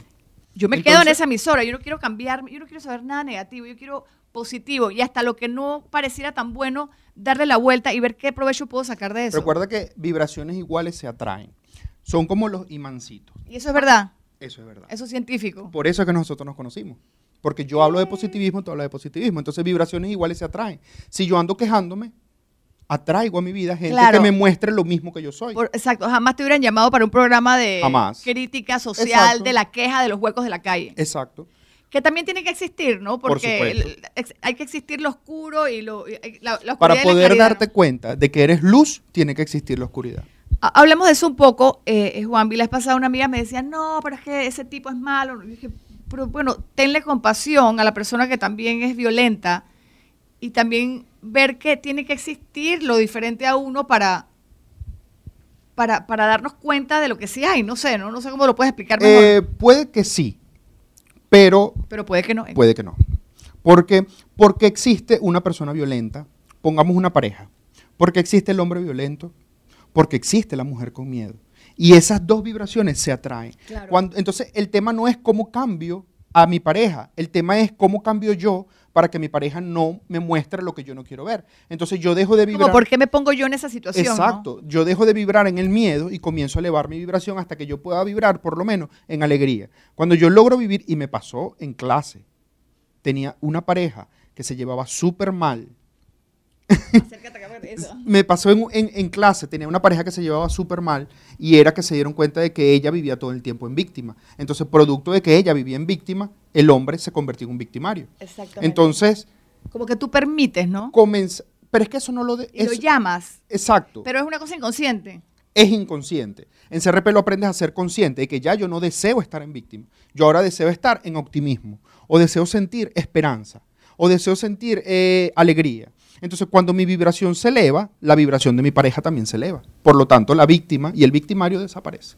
Yo me quedo en esa emisora, yo no quiero cambiar, yo no quiero saber nada negativo, yo quiero positivo y hasta lo que no pareciera tan bueno, darle la vuelta y ver qué provecho puedo sacar de eso. Recuerda que vibraciones iguales se atraen. Son como los imancitos. ¿Y eso es verdad? Eso es verdad. Eso es científico. Por eso es que nosotros nos conocimos. Porque yo hablo de positivismo, tú hablas de positivismo. Entonces vibraciones iguales se atraen. Si yo ando quejándome, atraigo a mi vida gente que me muestre lo mismo que yo soy. exacto, jamás te hubieran llamado para un programa de crítica social de la queja de los huecos de la calle. Exacto. Que también tiene que existir, ¿no? Porque hay que existir lo oscuro y lo... para poder darte cuenta de que eres luz, tiene que existir la oscuridad. Hablemos de eso un poco. Eh, eh Juan, la vez pasada una amiga me decía, no, pero es que ese tipo es malo. dije, pero bueno, tenle compasión a la persona que también es violenta y también ver que tiene que existir lo diferente a uno para, para, para darnos cuenta de lo que sí hay. No sé, no, no sé cómo lo puedes explicar mejor. Eh, puede que sí, pero... Pero puede que no. Puede que no. Porque, porque existe una persona violenta, pongamos una pareja, porque existe el hombre violento, porque existe la mujer con miedo. Y esas dos vibraciones se atraen. Cuando, entonces, el tema no es cómo cambio a mi pareja, el tema es cómo cambio yo para que mi pareja no me muestre lo que yo no quiero ver. Entonces yo dejo de vibrar. ¿Por qué me pongo yo en esa situación? Exacto. Yo dejo de vibrar en el miedo y comienzo a elevar mi vibración hasta que yo pueda vibrar, por lo menos, en alegría. Cuando yo logro vivir, y me pasó en clase, tenía una pareja que se llevaba súper mal. <laughs> me pasó en, en, clase, tenía una pareja que se llevaba súper mal y era que se dieron cuenta de que ella vivía todo el tiempo en víctima. Entonces, producto de que ella vivía en víctima, el hombre se convirtió en un victimario. Exactamente. Entonces... Como que tú permites, ¿no? pero es que eso no lo... De, lo llamas. Exacto. Pero es una cosa inconsciente. Es inconsciente. En CRP lo aprendes a ser consciente de que ya yo no deseo estar en víctima. Yo ahora deseo estar en optimismo. O deseo sentir esperanza. O deseo sentir eh, alegría. Entonces, cuando mi vibración se eleva, la vibración de mi pareja también se eleva. Por lo tanto, la víctima y el victimario desaparecen.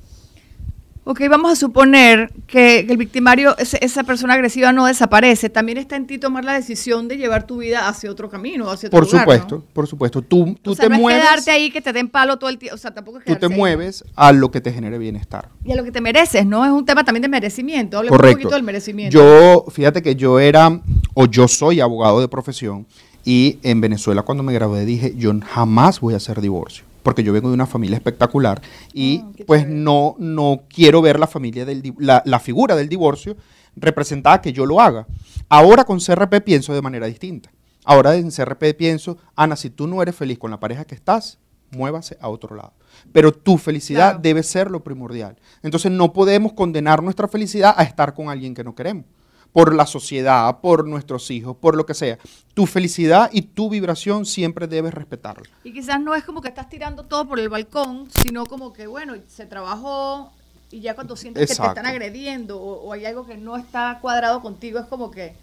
Ok, vamos a suponer que, el victimario, esa persona agresiva no desaparece. También está en ti tomar la decisión de llevar tu vida hacia otro camino, hacia otro Por supuesto, por supuesto. Tú, tú te mueves. Es quedarte ahí que te den palo todo el tiempo. O sea, tampoco es Tú te mueves a lo que te genere bienestar. Y a lo que te mereces, ¿no? Es un tema también de merecimiento. Hablemos un poquito del merecimiento. Yo, fíjate que yo era, o yo soy abogado de profesión, y en Venezuela cuando me gradué dije, yo jamás voy a hacer divorcio porque yo vengo de una familia espectacular y ah, pues no, no quiero ver la, familia del, la, la, figura del divorcio representada que yo lo haga. Ahora con CRP pienso de manera distinta. Ahora en CRP pienso, Ana, si tú no eres feliz con la pareja que estás, muévase a otro lado. Pero tu felicidad debe ser lo primordial. Entonces no podemos condenar nuestra felicidad a estar con alguien que no queremos por la sociedad, por nuestros hijos, por lo que sea. Tu felicidad y tu vibración siempre debes respetarla. Y quizás no es como que estás tirando todo por el balcón, sino como que, bueno, se trabajó y ya cuando sientes que te están agrediendo o, hay algo que no está cuadrado contigo, es como que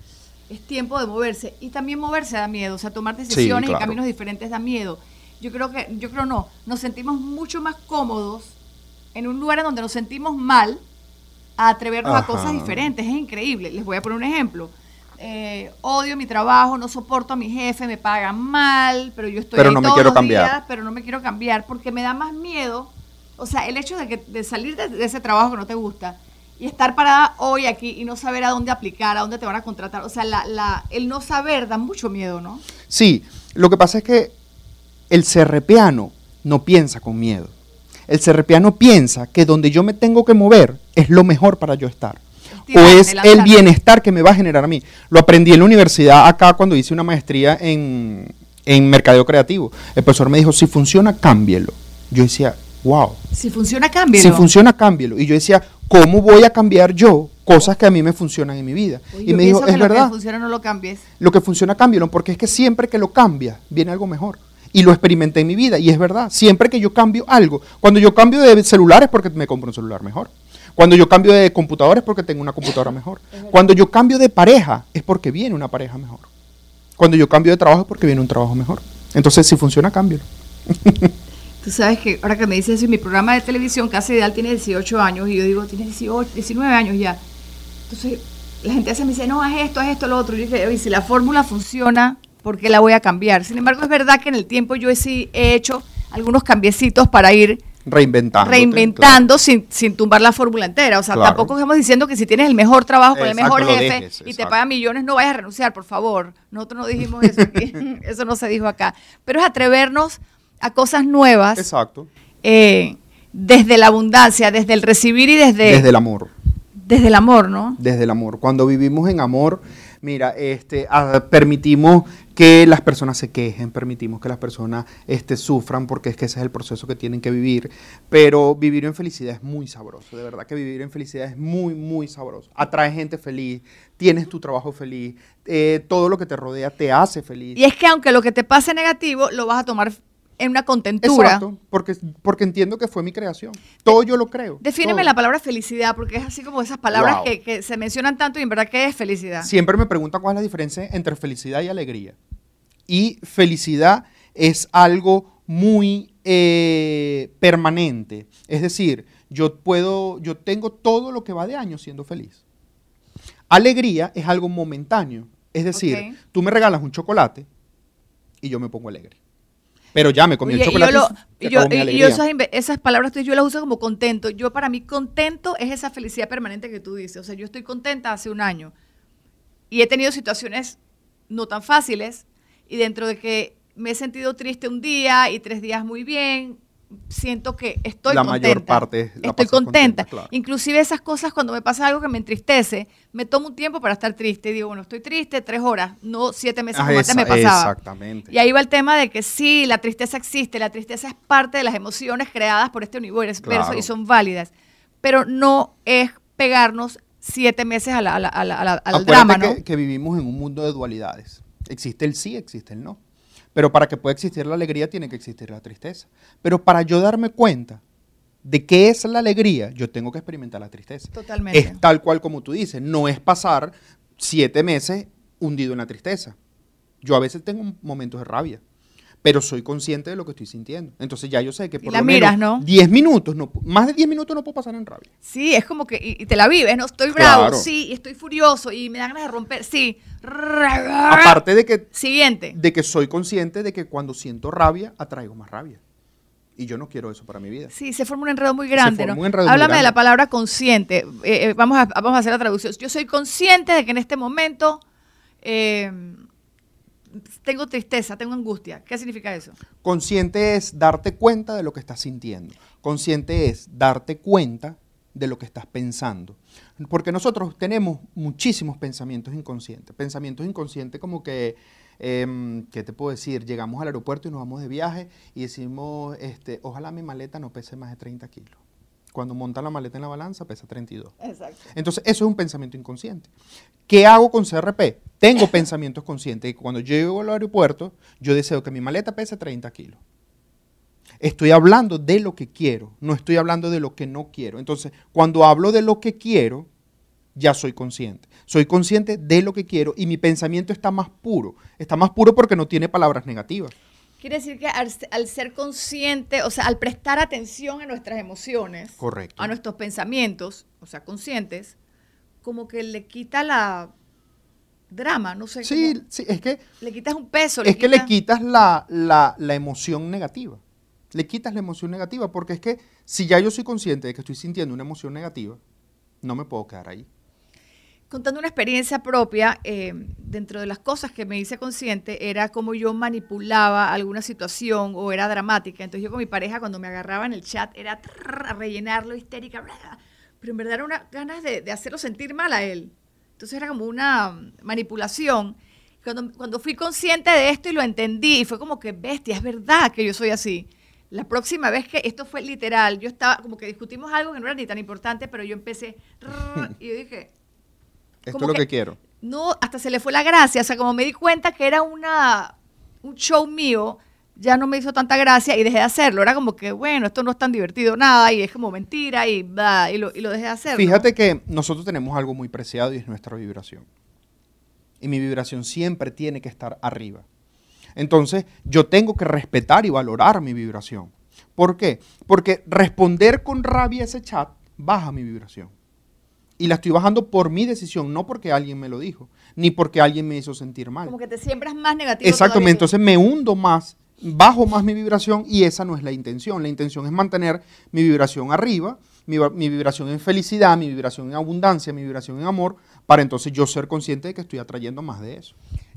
es tiempo de moverse. Y también moverse da miedo, o sea, tomar decisiones y caminos diferentes da miedo. Yo creo que, yo creo no, nos sentimos mucho más cómodos en un lugar en donde nos sentimos mal a atrevernos a cosas diferentes. Es increíble. Les voy a poner un ejemplo. Eh, odio mi trabajo, no soporto a mi jefe, me pagan mal, pero yo estoy pero no me quiero cambiar. pero no me quiero cambiar porque me da más miedo. O sea, el hecho de, que, de salir de, ese trabajo que no te gusta y estar parada hoy aquí y no saber a dónde aplicar, a dónde te van a contratar. O sea, la, la, el no saber da mucho miedo, ¿no? Sí, lo que pasa es que el serrepiano no piensa con miedo. El serrepiano piensa que donde yo me tengo que mover es lo mejor para yo estar. o es el bienestar que me va a generar a mí. Lo aprendí en la universidad acá cuando hice una maestría en, en mercadeo creativo. El profesor me dijo, si funciona, cámbielo. Yo decía, wow. Si funciona, cámbielo. Si funciona, cámbielo. Y yo decía, ¿cómo voy a cambiar yo cosas que a mí me funcionan en mi vida? y me dijo, es verdad. Lo que funciona no lo cambies. Lo que funciona, cámbialo, porque es que siempre que lo cambias, viene algo mejor y lo experimenté en mi vida. Y es verdad, siempre que yo cambio algo, cuando yo cambio de celular es porque me compro un celular mejor. Cuando yo cambio de computadora es porque tengo una computadora mejor. Cuando yo cambio de pareja es porque viene una pareja mejor. Cuando yo cambio de trabajo es porque viene un trabajo mejor. Entonces, si funciona, cámbialo. <laughs> Tú sabes que ahora que me dices eso, mi programa de televisión, Casa Ideal, tiene 18 años y yo digo, tiene 18, 19 años ya. Entonces, la gente se me dice, no, haz esto, haz esto, lo otro. Y yo dije, oye, si la fórmula funciona, porque la voy a cambiar. Sin embargo, es verdad que en el tiempo yo he, he hecho algunos cambiecitos para ir reinventando, reinventando sin, sin, tumbar la fórmula entera. O sea, tampoco estamos diciendo que si tienes el mejor trabajo con el mejor jefe y te paga millones, no vayas a renunciar, por favor. Nosotros no dijimos eso aquí. <laughs> eso no se dijo acá. Pero es atrevernos a cosas nuevas. Exacto. Eh, desde la abundancia, desde el recibir y desde... Desde el amor. Desde el amor, ¿no? Desde el amor. Cuando vivimos en amor, mira, este, ah, permitimos que las personas se quejen, permitimos que las personas este, sufran, porque es que ese es el proceso que tienen que vivir. Pero vivir en felicidad es muy sabroso, de verdad que vivir en felicidad es muy, muy sabroso. Atrae gente feliz, tienes tu trabajo feliz, eh, todo lo que te rodea te hace feliz. Y es que aunque lo que te pase negativo, lo vas a tomar en una contentura. Exacto, porque, porque entiendo que fue mi creación. Todo yo lo creo. Defíneme la palabra felicidad, porque es así como esas palabras que, se mencionan tanto y en verdad, ¿qué es felicidad? Siempre me preguntan cuál es la diferencia entre felicidad y alegría. Y felicidad es algo muy eh, permanente. Es decir, yo puedo, yo tengo todo lo que va de año siendo feliz. Alegría es algo momentáneo. Es decir, tú me regalas un chocolate y yo me pongo alegre. Pero ya me comí el chocolate. Y yo, esas, palabras yo las uso como contento. Yo para mí contento es esa felicidad permanente que tú dices. O sea, yo estoy contenta hace un año. Y he tenido situaciones no tan fáciles. Y dentro de que me he sentido triste un día y tres días muy bien, siento que estoy La contenta. mayor parte la estoy contenta. contenta, claro. Inclusive esas cosas cuando me pasa algo que me entristece, me tomo un tiempo para estar triste. Y digo, bueno, estoy triste tres horas, no siete meses Ah, como antes esa- me pasaba. Exactamente. Y ahí va el tema de que sí, la tristeza existe, la tristeza es parte de las emociones creadas por este universo Claro. y son válidas, pero no es pegarnos siete meses a la- a la- a la- a la- al Acuérdate drama, ¿no? que, que vivimos en un mundo de dualidades. Existe el sí, existe el no. Pero para que pueda existir la alegría tiene que existir la tristeza. Pero para yo darme cuenta de qué es la alegría, yo tengo que experimentar la tristeza. Totalmente. Es tal cual como tú dices, no es pasar siete meses hundido en la tristeza. Yo a veces tengo momentos de rabia, pero soy consciente de lo que estoy sintiendo. Entonces ya yo sé que por la lo miras, menos ¿no? 10 minutos, no, más de 10 minutos no puedo pasar en rabia. Sí, es como que, y, y te la vives, ¿no? Estoy bravo, Claro. sí, y estoy furioso, y me dan ganas de romper, sí. Aparte de que Siguiente. de que soy consciente de que cuando siento rabia, atraigo más rabia. Y yo no quiero eso para mi vida. Sí, se forma un enredo muy grande, forma ¿no? un enredo muy Háblame de la palabra consciente. Eh, eh, vamos, a, vamos a hacer la traducción. Yo soy consciente de que en este momento eh, tengo tristeza, tengo angustia. ¿Qué significa eso? Consciente es darte cuenta de lo que estás sintiendo. Consciente es darte cuenta de lo que estás pensando. Porque nosotros tenemos muchísimos pensamientos inconscientes. Pensamientos inconscientes como que, em, ¿qué te puedo decir? Llegamos al aeropuerto y nos vamos de viaje y decimos, este, ojalá mi maleta no pese más de 30 kilos. Cuando monta la maleta en la balanza pesa 32. Exacto. Entonces, eso es un pensamiento inconsciente. ¿Qué hago con CRP? Tengo <coughs> pensamientos conscientes. Y cuando yo llego al aeropuerto, yo deseo que mi maleta pese 30 kilos. Estoy hablando de lo que quiero, no estoy hablando de lo que no quiero. Entonces, cuando hablo de lo que quiero, ya soy consciente. Soy consciente de lo que quiero y mi pensamiento está más puro. Está más puro porque no tiene palabras negativas. Quiere decir que al, al ser consciente, o sea, al prestar atención a nuestras emociones, Correcto. a nuestros pensamientos, o sea, conscientes, como que le quita la drama, no sé. Sí, cómo- sí, es que le quitas un peso. es que le quitas- quitas la, la- la emoción negativa. Le quitas la emoción negativa, porque es que si ya yo soy consciente de que estoy sintiendo una emoción negativa, no me puedo quedar ahí. Contando una experiencia propia, eh, dentro de las cosas que me hice consciente era como yo manipulaba alguna situación o era dramática. Entonces yo con mi pareja cuando me agarraba en el chat era trrr, a rellenarlo histérica, bla, bla, pero en verdad era una ganas de, de hacerlo sentir mal a él. Entonces era como una mm, manipulación. Cuando, cuando fui consciente de esto y lo entendí, fue como que, bestia, es verdad que yo soy así. La próxima vez que esto fue literal, yo estaba como que discutimos algo que no era ni tan importante, pero yo empecé, <laughs> y yo dije, Esto es lo que- que quiero. no, hasta se le fue la gracia. O sea, como me di cuenta que era una, un show mío, ya no me hizo tanta gracia y dejé de hacerlo. Era como que, bueno, esto no es tan divertido nada y es como mentira y, bla, y, lo, y lo dejé de hacer. ¿no? Fíjate que nosotros tenemos algo muy preciado y es nuestra vibración. Y mi vibración siempre tiene que estar arriba. Entonces, yo tengo que respetar y valorar mi vibración. ¿Por qué? Porque responder con rabia ese chat baja mi vibración. Y la estoy bajando por mi decisión, no porque alguien me lo dijo, ni porque alguien me hizo sentir mal. Como que te siembras más negativo. Exactamente, entonces me hundo más, bajo más mi vibración y esa no es la intención. La intención es mantener mi vibración arriba, mi, vibración en felicidad, mi vibración en abundancia, mi vibración en amor, para entonces yo ser consciente de que estoy atrayendo más de eso.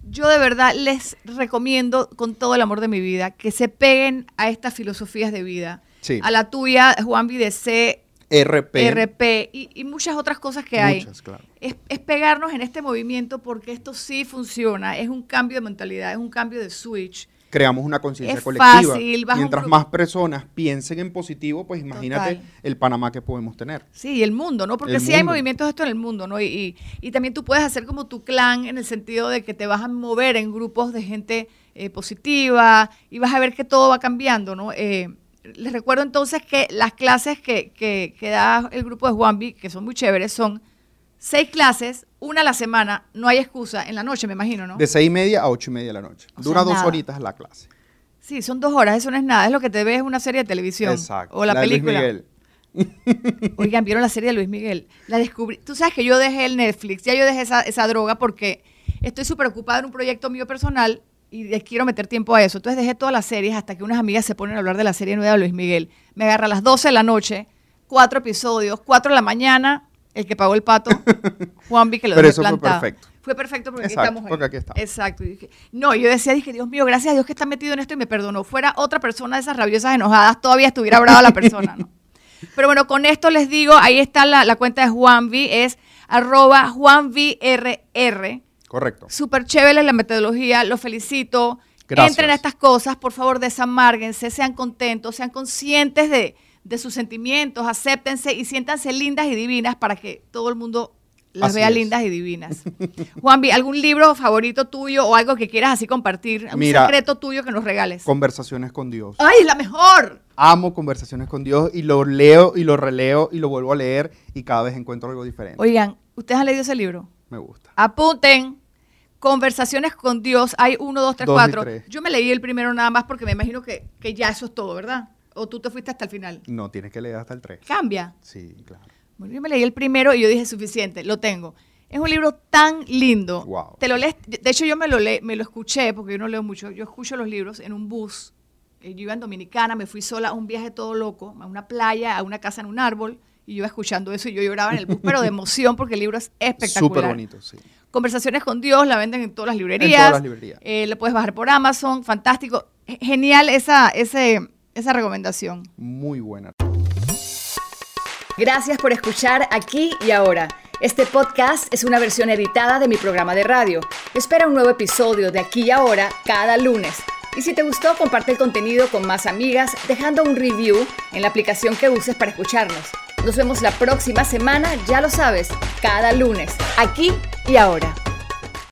Yo de verdad les recomiendo con todo el amor de mi vida que se peguen a estas filosofías de vida. Sí. A la tuya, Juan BDC, RP. RP y, y muchas otras cosas que hay. Muchas, claro. es, es pegarnos en este movimiento porque esto sí funciona. Es un cambio de mentalidad, es un cambio de switch. Creamos una conciencia Es colectiva. fácil, Mientras más personas piensen en positivo, pues imagínate Total. el Panamá que podemos tener. Sí, y el mundo, ¿no? Porque El sí hay movimientos de esto en el mundo, ¿no? Y, y, y también tú puedes hacer como tu clan en el sentido de que te vas a mover en grupos de gente eh, positiva y vas a ver que todo va cambiando, ¿no? Eh, les recuerdo entonces que las clases que, que, que da el grupo de Juanvi, que son muy chéveres, son seis clases, una a la semana, no hay excusa, en la noche me imagino, ¿no? De seis y media a ocho y media de la noche. O Dura sea, dos nada. horitas la clase. Sí, son dos horas, eso no es nada, es lo que te ves en una serie de televisión Exacto. o la, de Luis película. Miguel. <laughs> Oigan, ¿vieron la serie de Luis Miguel? La descubrí. Tú sabes que yo dejé el Netflix, ya yo dejé esa, esa droga porque estoy súper ocupada en un proyecto mío personal y les quiero meter tiempo a eso. Entonces dejé todas las series hasta que unas amigas se ponen a hablar de la serie nueva de Luis Miguel. Me agarra a las 12 de la noche, cuatro episodios, cuatro de la mañana, el que pagó el pato, <laughs> Juanvi, que lo Pero eso fue perfecto. Fue perfecto porque Exacto, aquí estamos. porque aquí estamos. Exacto. Y dije, no, yo decía, dije, Dios mío, gracias a Dios que está metido en esto y me perdonó. Fuera otra persona de esas rabiosas enojadas, todavía estuviera brava la persona, ¿no? <laughs> Pero bueno, con esto les digo, ahí está la, la cuenta de Juanvi, es arroba JuanVRR. Correcto. Súper chévere la metodología, los felicito. Gracias. Entren a estas cosas, por favor, desamárguense, sean contentos, sean conscientes de, de sus sentimientos, acéptense y siéntanse lindas y divinas para que todo el mundo las Así vea es. lindas y divinas. <laughs> Juanvi, ¿algún libro favorito tuyo o algo que quieras así compartir? Un Mira, secreto tuyo que nos regales. Conversaciones con Dios. ¡Ay, la mejor! Amo conversaciones con Dios y lo leo y lo releo y lo vuelvo a leer y cada vez encuentro algo diferente. Oigan, ¿ustedes han leído ese libro? Me gusta. Apunten. Conversaciones con Dios. Hay uno, dos, tres, Dos cuatro. tres. Yo me leí el primero nada más porque me imagino que, que ya eso es todo, ¿verdad? O tú te fuiste hasta el final. No, tienes que leer hasta el 3. Cambia. Sí, claro. Bueno, yo me leí el primero y yo dije, suficiente, lo tengo. Es un libro tan lindo. Wow. Te lo lees, de hecho yo me lo le, me lo escuché porque yo no leo mucho. Yo escucho los libros en un bus. Eh, Yo iba en Dominicana, me fui sola a un viaje todo loco, a una playa, a una casa en un árbol y yo iba escuchando eso y yo lloraba en el bus, pero de emoción porque el libro es <laughs> espectacular. Súper bonito, sí. Conversaciones con Dios, la venden en todas las librerías. En todas las librerías. Eh, lo puedes bajar por Amazon, fantástico. Genial esa, ese, esa recomendación. Muy buena. Gracias por escuchar aquí y ahora. Este podcast es una versión editada de mi programa de radio. Espera un nuevo episodio de aquí y ahora cada lunes. Y si te gustó, comparte el contenido con más amigas dejando un review en la aplicación que uses para escucharnos. Nos vemos la próxima semana, ya lo sabes, cada lunes, aquí y ahora.